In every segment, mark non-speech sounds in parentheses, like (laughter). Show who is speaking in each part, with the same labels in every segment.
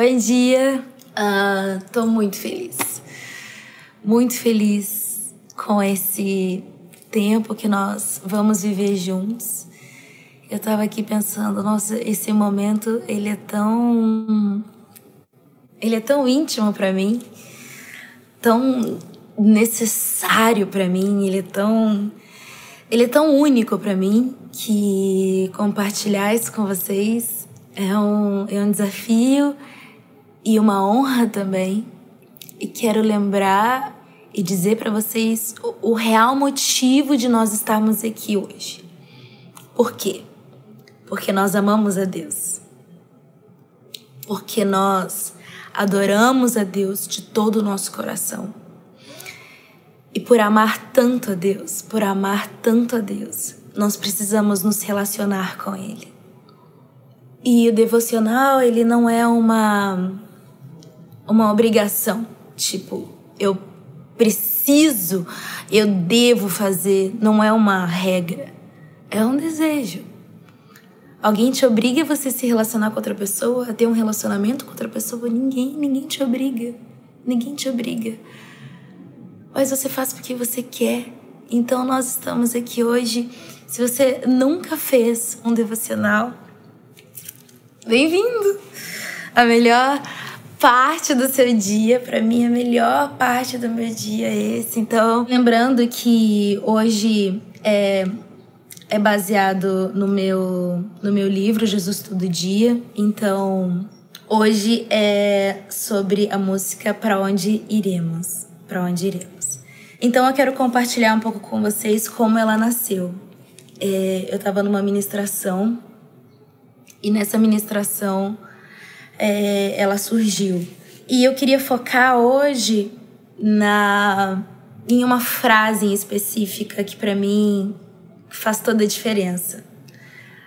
Speaker 1: Bom dia, estou muito feliz, muito feliz com esse tempo que nós vamos viver juntos. Eu estava aqui pensando, nossa, esse momento ele é tão, ele é tão íntimo para mim, tão necessário para mim, ele é tão, ele é tão único para mim que compartilhar isso com vocês é um, é um desafio e uma honra também. E quero lembrar e dizer para vocês o, o real motivo de nós estarmos aqui hoje. Por quê? Porque nós amamos a Deus. Porque nós adoramos a Deus de todo o nosso coração. E por amar tanto a Deus, por amar tanto a Deus, nós precisamos nos relacionar com Ele. E o devocional, ele não é uma uma obrigação, tipo, eu preciso, eu devo fazer, não é uma regra, é um desejo. Alguém te obriga a você se relacionar com outra pessoa, a ter um relacionamento com outra pessoa? Ninguém, ninguém te obriga. Ninguém te obriga. Mas você faz porque você quer. Então nós estamos aqui hoje. Se você nunca fez um devocional, bem-vindo! A melhor parte do seu dia, para mim a melhor parte do meu dia é esse. Então, lembrando que hoje é, é baseado no meu no meu livro Jesus Todo Dia. Então, hoje é sobre a música Para onde iremos? Para onde iremos? Então, eu quero compartilhar um pouco com vocês como ela nasceu. É, eu estava numa ministração e nessa ministração é, ela surgiu. E eu queria focar hoje na em uma frase em específica que para mim faz toda a diferença.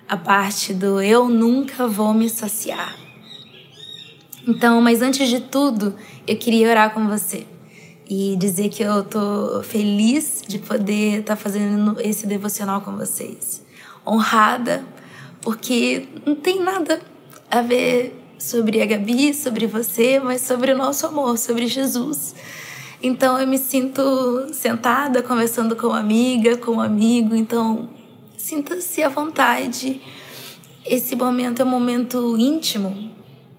Speaker 1: A parte do eu nunca vou me saciar. Então, mas antes de tudo, eu queria orar com você e dizer que eu tô feliz de poder estar tá fazendo esse devocional com vocês. Honrada, porque não tem nada a ver sobre a Gabi, sobre você, mas sobre o nosso amor, sobre Jesus. Então eu me sinto sentada conversando com amiga, com um amigo, então sinta-se à vontade. Esse momento é um momento íntimo,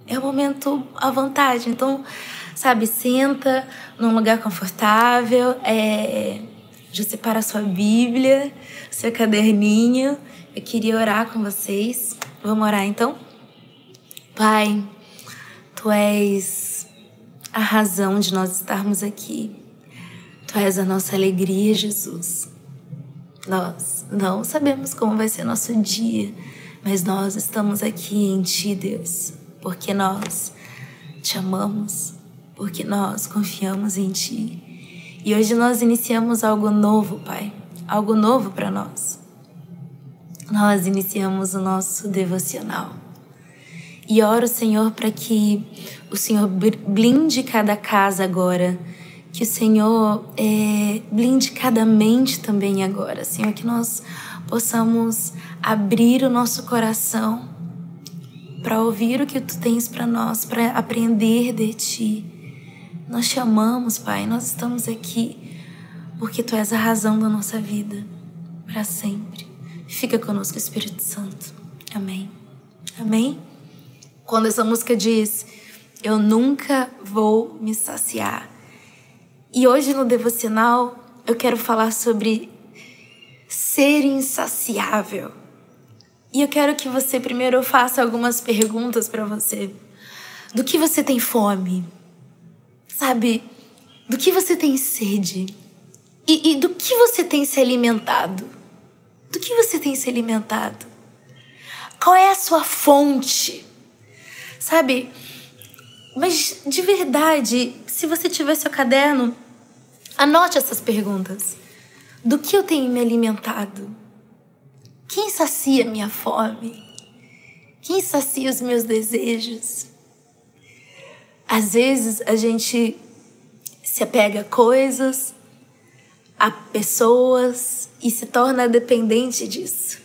Speaker 1: é um momento à vontade. Então, sabe, senta num lugar confortável, é, já separa a sua Bíblia, seu caderninho. Eu queria orar com vocês. Vamos orar então? Pai, Tu és a razão de nós estarmos aqui. Tu és a nossa alegria, Jesus. Nós não sabemos como vai ser nosso dia, mas nós estamos aqui em Ti, Deus, porque nós te amamos, porque nós confiamos em Ti. E hoje nós iniciamos algo novo, Pai, algo novo para nós. Nós iniciamos o nosso devocional. E oro, Senhor, para que o Senhor blinde cada casa agora. Que o Senhor é, blinde cada mente também agora, Senhor. Que nós possamos abrir o nosso coração para ouvir o que tu tens para nós, para aprender de ti. Nós te amamos, Pai. Nós estamos aqui porque tu és a razão da nossa vida para sempre. Fica conosco, Espírito Santo. Amém. Amém. Quando essa música diz: Eu nunca vou me saciar. E hoje no devocional eu quero falar sobre ser insaciável. E eu quero que você primeiro faça algumas perguntas para você. Do que você tem fome? Sabe? Do que você tem sede? E, e do que você tem se alimentado? Do que você tem se alimentado? Qual é a sua fonte? Sabe? Mas de verdade, se você tiver seu caderno, anote essas perguntas. Do que eu tenho me alimentado? Quem sacia minha fome? Quem sacia os meus desejos? Às vezes a gente se apega a coisas, a pessoas e se torna dependente disso.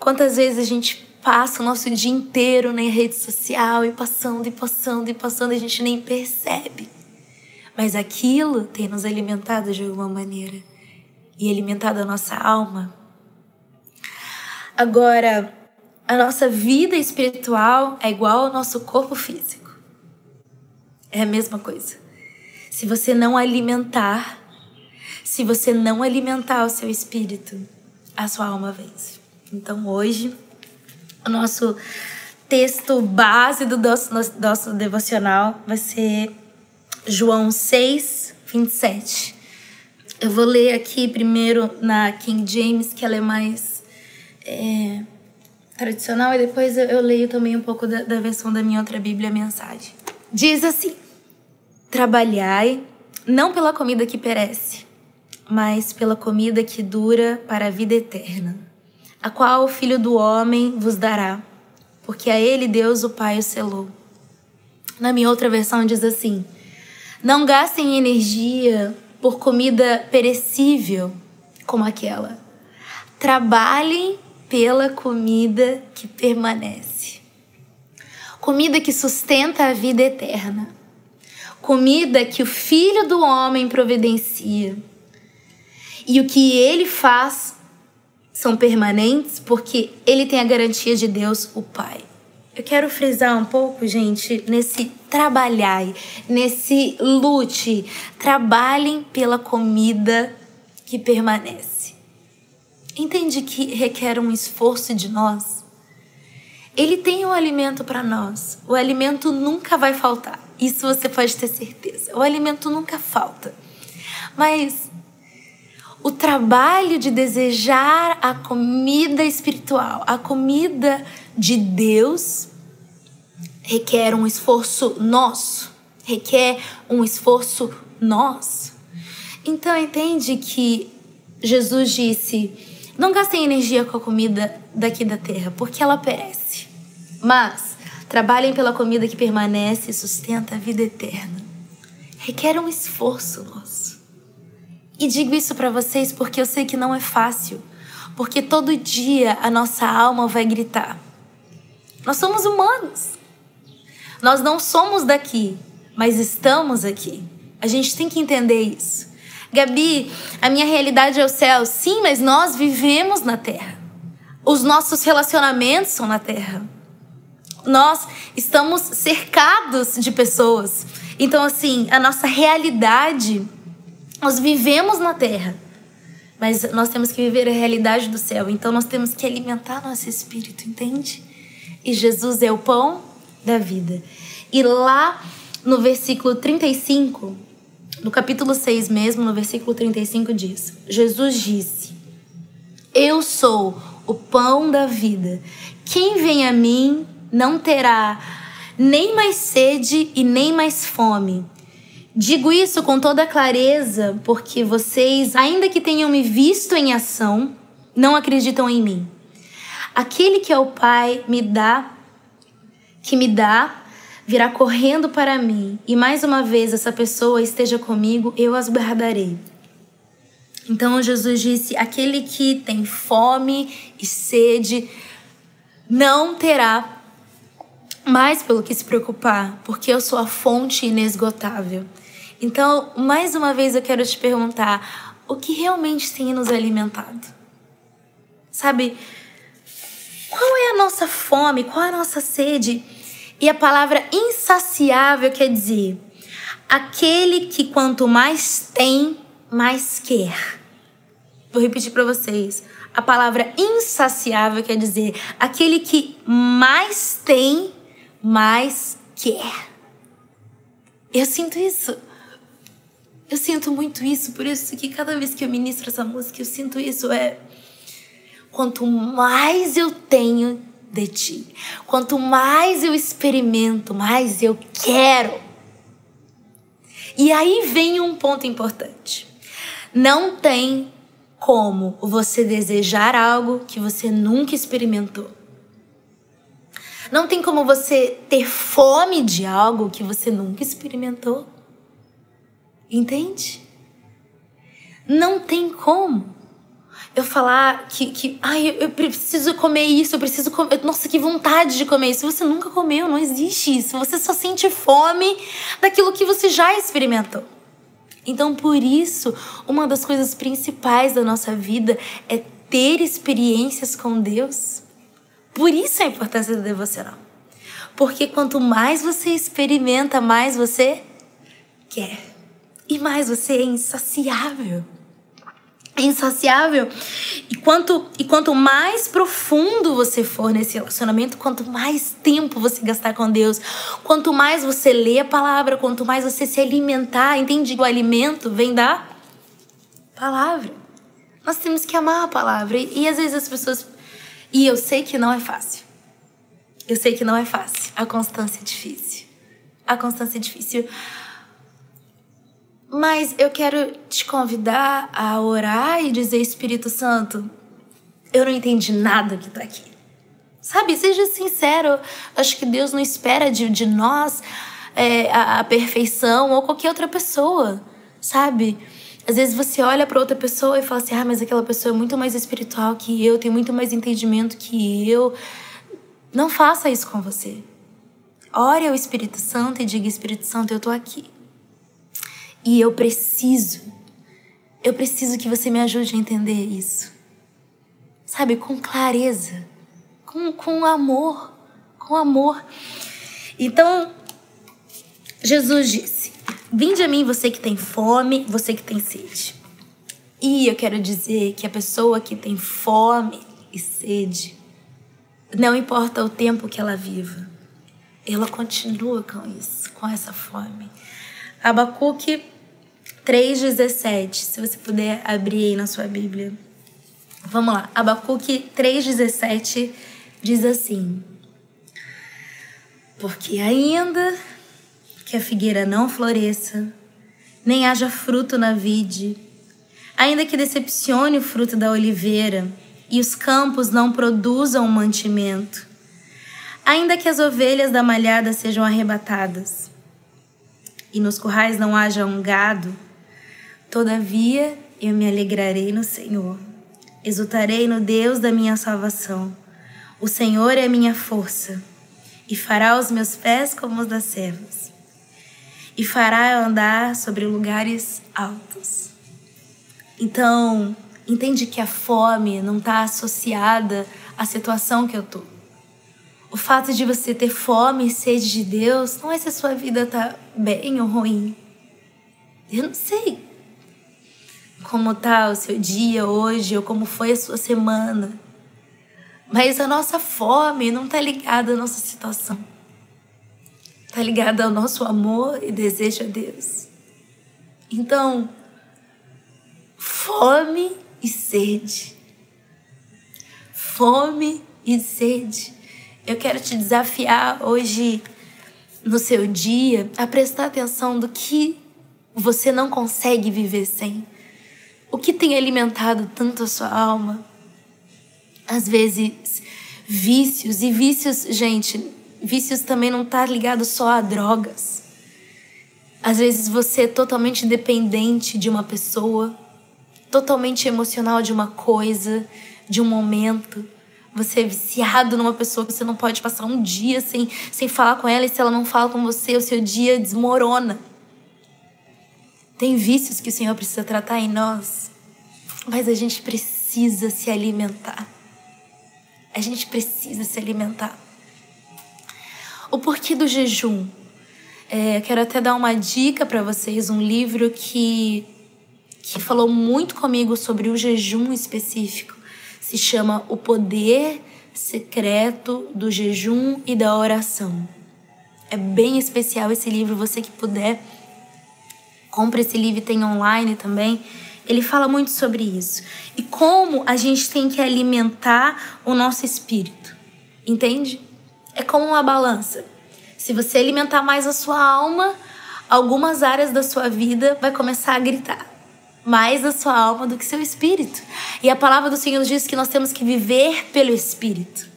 Speaker 1: Quantas vezes a gente passa o nosso dia inteiro na rede social e passando e passando e passando, a gente nem percebe. Mas aquilo tem nos alimentado de alguma maneira e alimentado a nossa alma. Agora, a nossa vida espiritual é igual ao nosso corpo físico. É a mesma coisa. Se você não alimentar, se você não alimentar o seu espírito, a sua alma vence. Então hoje, o nosso texto base do nosso, nosso devocional vai ser João 6, 27. Eu vou ler aqui primeiro na King James, que ela é mais é, tradicional, e depois eu, eu, leio também um pouco da, da versão da minha outra Bíblia, a mensagem. Diz assim: Trabalhai não pela comida que perece, mas pela comida que dura para a vida eterna, a qual o Filho do Homem vos dará, porque a ele Deus o Pai o selou. Na minha outra versão diz assim: Não gastem energia por comida perecível como aquela. Trabalhem pela comida que permanece. Comida que sustenta a vida eterna. Comida que o Filho do Homem providencia. E o que ele faz são permanentes porque ele tem a garantia de Deus, o Pai. Eu quero frisar um pouco, gente, nesse trabalhar, nesse lute. Trabalhem pela comida que permanece. Entende que requer um esforço de nós? Ele tem um alimento para nós. O alimento nunca vai faltar. Isso você pode ter certeza. O alimento nunca falta. Mas o trabalho de desejar a comida espiritual, a comida de Deus, requer um esforço nosso, requer um esforço nosso. Então entende que Jesus disse: não gastem energia com a comida daqui da terra, porque ela perece. Mas trabalhem pela comida que permanece e sustenta a vida eterna. Requer um esforço nosso. E digo isso para vocês porque eu sei que não é fácil, porque todo dia a nossa alma vai gritar. Nós somos humanos. Nós não somos daqui, mas estamos aqui. A gente tem que entender isso. Gabi, a minha realidade é o céu. Sim, mas nós vivemos na terra. Os nossos relacionamentos são na terra. Nós estamos cercados de pessoas. Então, assim, a nossa realidade nós vivemos na terra, mas nós temos que viver a realidade do céu. Então nós temos que alimentar nosso espírito, entende? E Jesus é o pão da vida. E lá no versículo 35, no capítulo 6 mesmo, no versículo 35 diz: Jesus disse: Eu sou o pão da vida. Quem vem a mim não terá nem mais sede e nem mais fome. Digo isso com toda clareza porque vocês, ainda que tenham me visto em ação, não acreditam em mim. Aquele que é o Pai me dá, que me dá, virá correndo para mim, e mais uma vez essa pessoa esteja comigo, eu as guardarei. Então Jesus disse: aquele que tem fome e sede não terá mais pelo que se preocupar, porque eu sou a fonte inesgotável. Então, mais uma vez eu quero te perguntar: o que realmente tem nos alimentado? Sabe, qual é a nossa fome? Qual é a nossa sede? E a palavra insaciável quer dizer aquele que quanto mais tem, mais quer. Vou repetir para vocês. A palavra insaciável quer dizer aquele que mais tem, mais quer. Eu sinto isso. Eu sinto muito isso, por isso que cada vez que eu ministro essa música, eu sinto isso. É. Quanto mais eu tenho de ti, quanto mais eu experimento, mais eu quero. E aí vem um ponto importante. Não tem como você desejar algo que você nunca experimentou. Não tem como você ter fome de algo que você nunca experimentou. Entende? Não tem como. eu falar que, que ai, eu preciso comer isso, eu preciso comer. Nossa, que vontade de comer isso. Você nunca comeu, não existe isso. Você só sente fome daquilo que você já experimentou. Então, por isso, uma das coisas principais da nossa vida é ter experiências com Deus. Por isso a importância do devocional. Porque quanto mais você experimenta, mais você quer. E mais você é insaciável insaciável. E quanto, e quanto mais profundo você for nesse relacionamento, quanto mais tempo você gastar com Deus, quanto mais você lê a palavra, quanto mais você se alimentar, entende? O alimento vem da palavra. Nós temos que amar a palavra. E, e às vezes as pessoas. E eu sei que não é fácil. Eu sei que não é fácil. A constância é difícil. A constância é difícil. Mas eu quero te convidar a orar e dizer: Espírito Santo, eu não entendi nada que tá aqui. Sabe, seja sincero. Acho que Deus não espera de, de nós é, a, a perfeição ou qualquer outra pessoa, sabe? Às vezes você olha para outra pessoa e fala assim: ah, mas aquela pessoa é muito mais espiritual que eu, tem muito mais entendimento que eu. Não faça isso com você. Ore ao Espírito Santo e diga: Espírito Santo, eu tô aqui. E eu preciso, eu preciso que você me ajude a entender isso. Sabe, com clareza, com, com amor, com amor. Então, Jesus disse: Vinde a mim você que tem fome, você que tem sede. E eu quero dizer que a pessoa que tem fome e sede, não importa o tempo que ela viva, ela continua com isso, com essa fome. Abacuque 3,17. Se você puder abrir aí na sua Bíblia. Vamos lá. Abacuque 3,17 diz assim: Porque ainda que a figueira não floresça, nem haja fruto na vide, ainda que decepcione o fruto da oliveira e os campos não produzam mantimento, ainda que as ovelhas da malhada sejam arrebatadas e nos currais não haja um gado, Todavia eu me alegrarei no Senhor, exultarei no Deus da minha salvação. O Senhor é minha força e fará os meus pés como os das servas, e fará eu andar sobre lugares altos. Então, entende que a fome não está associada à situação que eu tô. O fato de você ter fome e sede de Deus não é se a sua vida tá bem ou ruim. Eu não sei como tá o seu dia hoje ou como foi a sua semana. Mas a nossa fome não está ligada à nossa situação. Está ligada ao nosso amor e desejo a Deus. Então, fome e sede. Fome e sede. Eu quero te desafiar hoje no seu dia a prestar atenção do que você não consegue viver sem. O que tem alimentado tanto a sua alma? Às vezes, vícios. E vícios, gente, vícios também não tá ligado só a drogas. Às vezes você é totalmente dependente de uma pessoa, totalmente emocional de uma coisa, de um momento. Você é viciado numa pessoa que você não pode passar um dia sem, sem falar com ela, e se ela não fala com você, o seu dia desmorona. Tem vícios que o Senhor precisa tratar em nós, mas a gente precisa se alimentar. A gente precisa se alimentar. O porquê do jejum? É, quero até dar uma dica para vocês, um livro que, que falou muito comigo sobre o jejum específico. Se chama O Poder Secreto do Jejum e da Oração. É bem especial esse livro, você que puder compra esse livro, tem online também. Ele fala muito sobre isso. E como a gente tem que alimentar o nosso espírito. Entende? É como uma balança. Se você alimentar mais a sua alma, algumas áreas da sua vida vai começar a gritar mais a sua alma do que seu espírito. E a palavra do Senhor diz que nós temos que viver pelo espírito.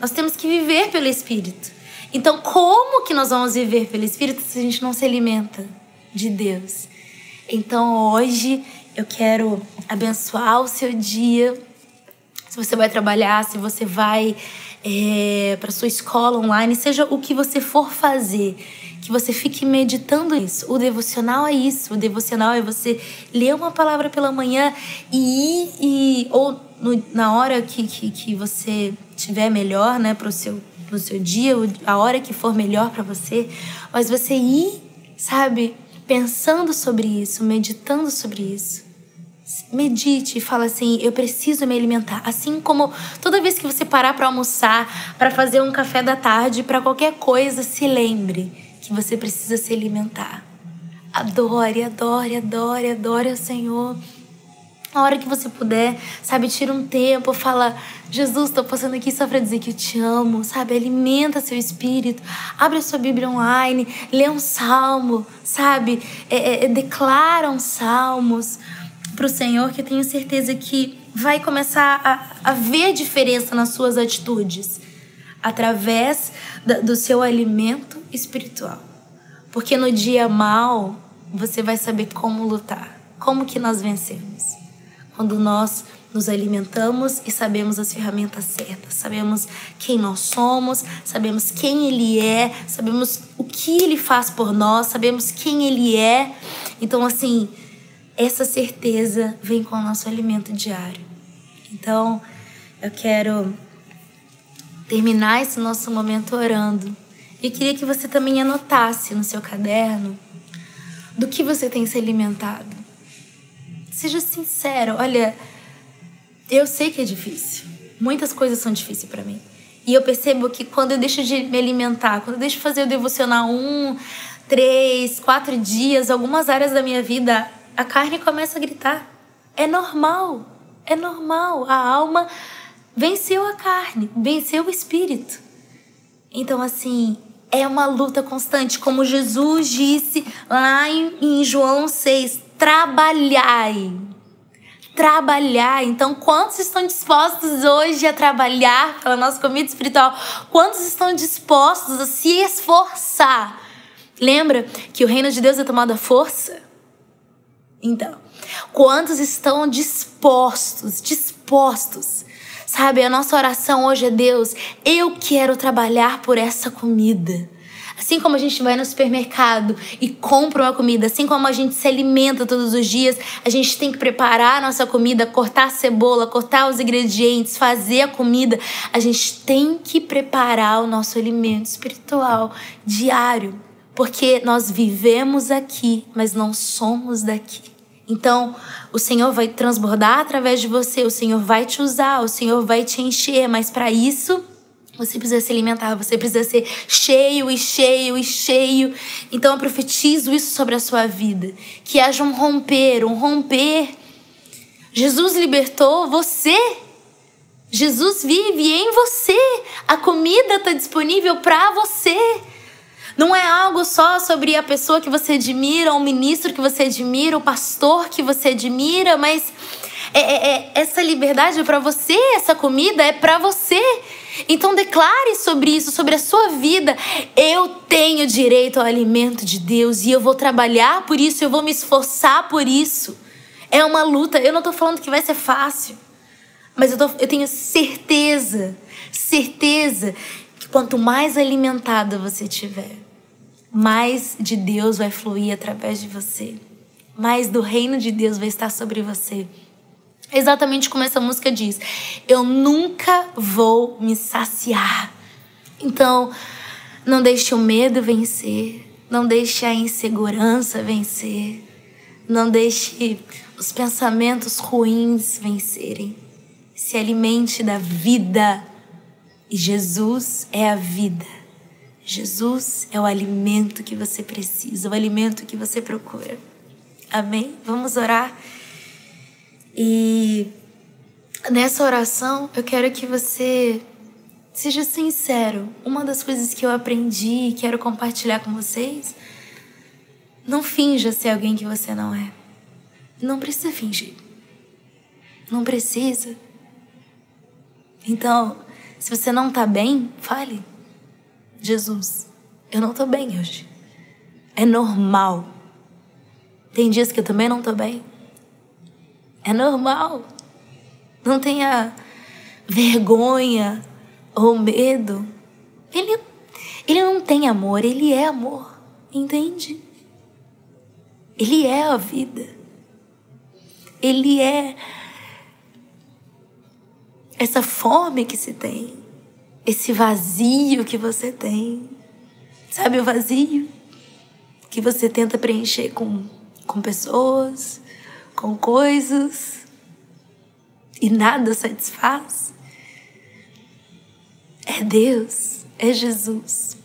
Speaker 1: Nós temos que viver pelo espírito. Então, como que nós vamos viver pelo espírito se a gente não se alimenta? De Deus. Então hoje eu quero abençoar o seu dia. Se você vai trabalhar, se você vai é, para sua escola online, seja o que você for fazer, que você fique meditando isso. O devocional é isso. O devocional é você ler uma palavra pela manhã e ir, e, ou no, na hora que, que, que você tiver melhor, né, pro seu, pro seu dia, a hora que for melhor para você, mas você ir, sabe, pensando sobre isso, meditando sobre isso. Medite e fala assim: eu preciso me alimentar. Assim como toda vez que você parar para almoçar, para fazer um café da tarde, para qualquer coisa, se lembre que você precisa se alimentar. Adore, adore, adore, adore ao Senhor. A hora que você puder, sabe, tira um tempo, fala: Jesus, estou passando aqui só para dizer que eu te amo, sabe? Alimenta seu espírito, abre a sua Bíblia online, lê um salmo, sabe? É, é, uns salmos para o Senhor, que eu tenho certeza que vai começar a, a ver diferença nas suas atitudes através da, do seu alimento espiritual. Porque no dia mal, você vai saber como lutar, como que nós vencemos quando nós nos alimentamos e sabemos as ferramentas certas, sabemos quem nós somos, sabemos quem Ele é, sabemos o que Ele faz por nós, sabemos quem Ele é. Então, assim, essa certeza vem com o nosso alimento diário. Então, eu quero terminar esse nosso momento orando. E queria que você também anotasse no seu caderno do que você tem se alimentado Seja sincero. Olha, eu sei que é difícil. Muitas coisas são difíceis para mim. E eu percebo que quando eu deixo de me alimentar, quando eu deixo de fazer o devocional um, três, quatro dias, algumas áreas da minha vida, a carne começa a gritar. É normal. É normal. A alma venceu a carne, venceu o espírito. Então, assim, é uma luta constante. Como Jesus disse lá em, em João 6, trabalhai. Trabalhar. Então, quantos estão dispostos hoje a trabalhar pela nossa comida espiritual? Quantos estão dispostos a se esforçar? Lembra que o reino de Deus é tomado à força? Então, quantos estão dispostos, dispostos? Sabe, a nossa oração hoje é Deus, eu quero trabalhar por essa comida. Assim como a gente vai no supermercado e compra uma comida, assim como a gente se alimenta todos os dias, a gente tem que preparar a nossa comida, cortar a cebola, cortar os ingredientes, fazer a comida. A gente tem que preparar o nosso alimento espiritual diário, porque nós vivemos aqui, mas não somos daqui. Então, o Senhor vai transbordar através de você, o Senhor vai te usar, o Senhor vai te encher, mas para isso você precisa se alimentar, você precisa ser cheio e cheio e cheio. Então eu profetizo isso sobre a sua vida. Que haja um romper, um romper. Jesus libertou você. Jesus vive em você. A comida está disponível para você. Não é algo só sobre a pessoa que você admira, o ministro que você admira, o pastor que você admira, mas é, é, é essa liberdade é para você, essa comida é para você. Então declare sobre isso, sobre a sua vida. Eu tenho direito ao alimento de Deus e eu vou trabalhar por isso, eu vou me esforçar por isso. É uma luta. Eu não estou falando que vai ser fácil, mas eu, tô, eu tenho certeza, certeza que quanto mais alimentada você tiver, mais de Deus vai fluir através de você, mais do reino de Deus vai estar sobre você. Exatamente como essa música diz. Eu nunca vou me saciar. Então, não deixe o medo vencer. Não deixe a insegurança vencer. Não deixe os pensamentos ruins vencerem. Se alimente da vida. E Jesus é a vida. Jesus é o alimento que você precisa, o alimento que você procura. Amém? Vamos orar. E nessa oração eu quero que você seja sincero. Uma das coisas que eu aprendi e quero compartilhar com vocês, não finja ser alguém que você não é. Não precisa fingir. Não precisa. Então, se você não tá bem, fale. Jesus, eu não tô bem hoje. É normal. Tem dias que eu também não tô bem. É normal. Não tenha vergonha ou medo. Ele, ele não tem amor, ele é amor. Entende? Ele é a vida. Ele é essa fome que se tem, esse vazio que você tem. Sabe o vazio que você tenta preencher com, com pessoas, com coisas e nada satisfaz? É Deus, é Jesus.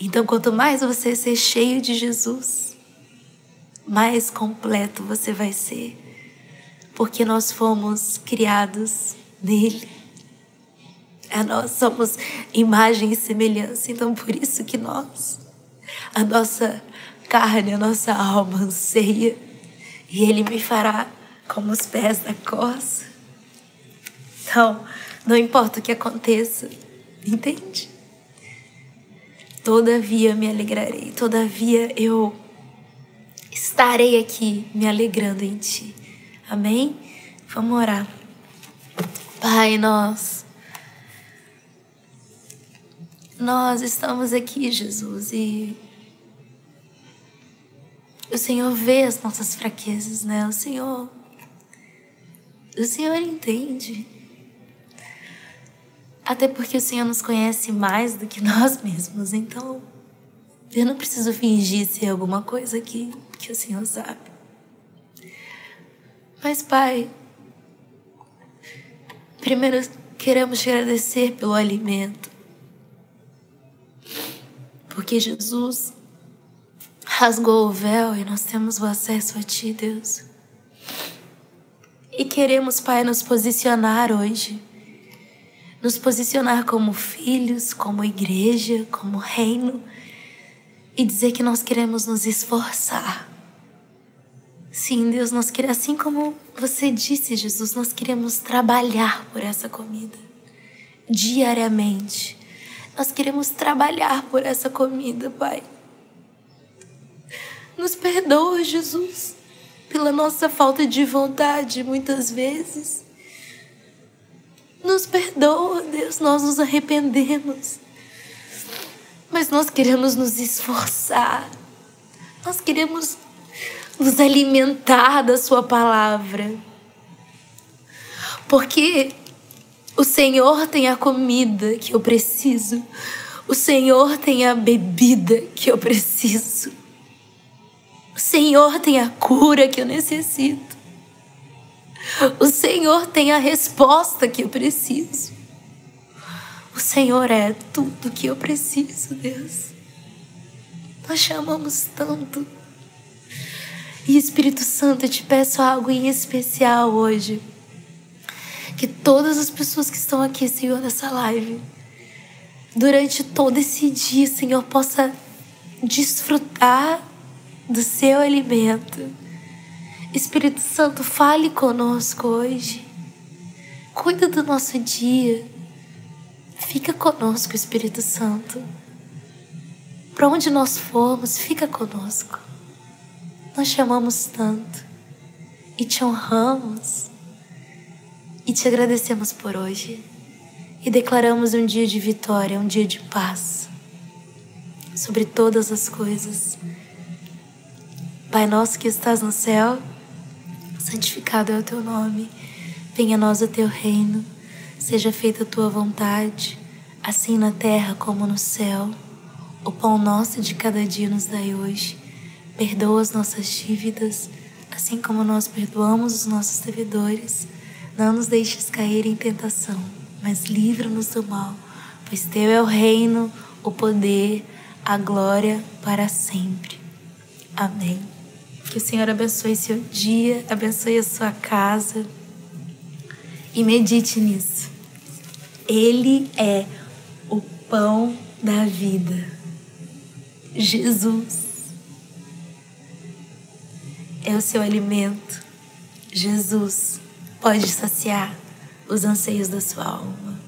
Speaker 1: Então, quanto mais você ser cheio de Jesus, mais completo você vai ser, porque nós fomos criados nele. É, nós somos imagem e semelhança, então por isso que nós, a nossa carne, a nossa alma anseia, e Ele me fará como os pés da coça. Então, não importa o que aconteça, entende? Todavia me alegrarei, todavia eu estarei aqui me alegrando em Ti. Amém? Vamos orar. Pai, nós. Nós estamos aqui, Jesus, e o Senhor vê as nossas fraquezas, né? O Senhor. O Senhor entende. Até porque o Senhor nos conhece mais do que (laughs) nós mesmos, então eu não preciso fingir ser alguma coisa que, que o Senhor sabe. Mas, Pai, primeiro queremos te agradecer pelo alimento. Porque Jesus rasgou o véu e nós temos o acesso a Ti, Deus. E queremos, Pai, nos posicionar hoje nos posicionar como filhos, como igreja, como reino e dizer que nós queremos nos esforçar. Sim, Deus, nós queremos, assim como você disse, Jesus, nós queremos trabalhar por essa comida diariamente. Nós queremos trabalhar por essa comida, Pai. Nos perdoa, Jesus, pela nossa falta de vontade muitas vezes. Nos perdoa, Deus, nós nos arrependemos. Mas nós queremos nos esforçar. Nós queremos nos alimentar da Sua palavra. Porque o Senhor tem a comida que eu preciso. O Senhor tem a bebida que eu preciso. O Senhor tem a cura que eu necessito. O Senhor tem a resposta que eu preciso. O Senhor é tudo que eu preciso, Deus. Nós chamamos tanto. E Espírito Santo, eu te peço algo em especial hoje. Que todas as pessoas que estão aqui, Senhor, nessa live, durante todo esse dia, Senhor, possa desfrutar do seu alimento Espírito Santo, fale conosco hoje. Cuida do nosso dia. Fica conosco, Espírito Santo. Para onde nós formos, fica conosco. Nós te amamos tanto e te honramos e te agradecemos por hoje e declaramos um dia de vitória, um dia de paz sobre todas as coisas. Pai nosso que estás no céu, santificado é o teu nome. Venha a nós o teu reino. Seja feita a tua vontade, assim na terra como no céu. O pão nosso de cada dia nos dai hoje. Perdoa as nossas dívidas, assim como nós perdoamos os nossos devedores. Não nos deixes cair em tentação, mas livra-nos do mal, pois teu é o reino, o poder, a glória para sempre. Amém. Que o Senhor abençoe seu dia, abençoe a sua casa e medite nisso. Ele é o pão da vida. Jesus é o seu alimento. Jesus pode saciar os anseios da sua alma.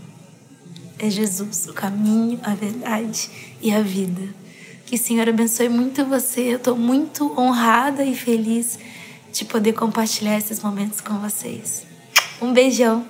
Speaker 1: É Jesus o caminho, a verdade e a vida. Que o Senhor abençoe muito você. Eu estou muito honrada e feliz de poder compartilhar esses momentos com vocês. Um beijão!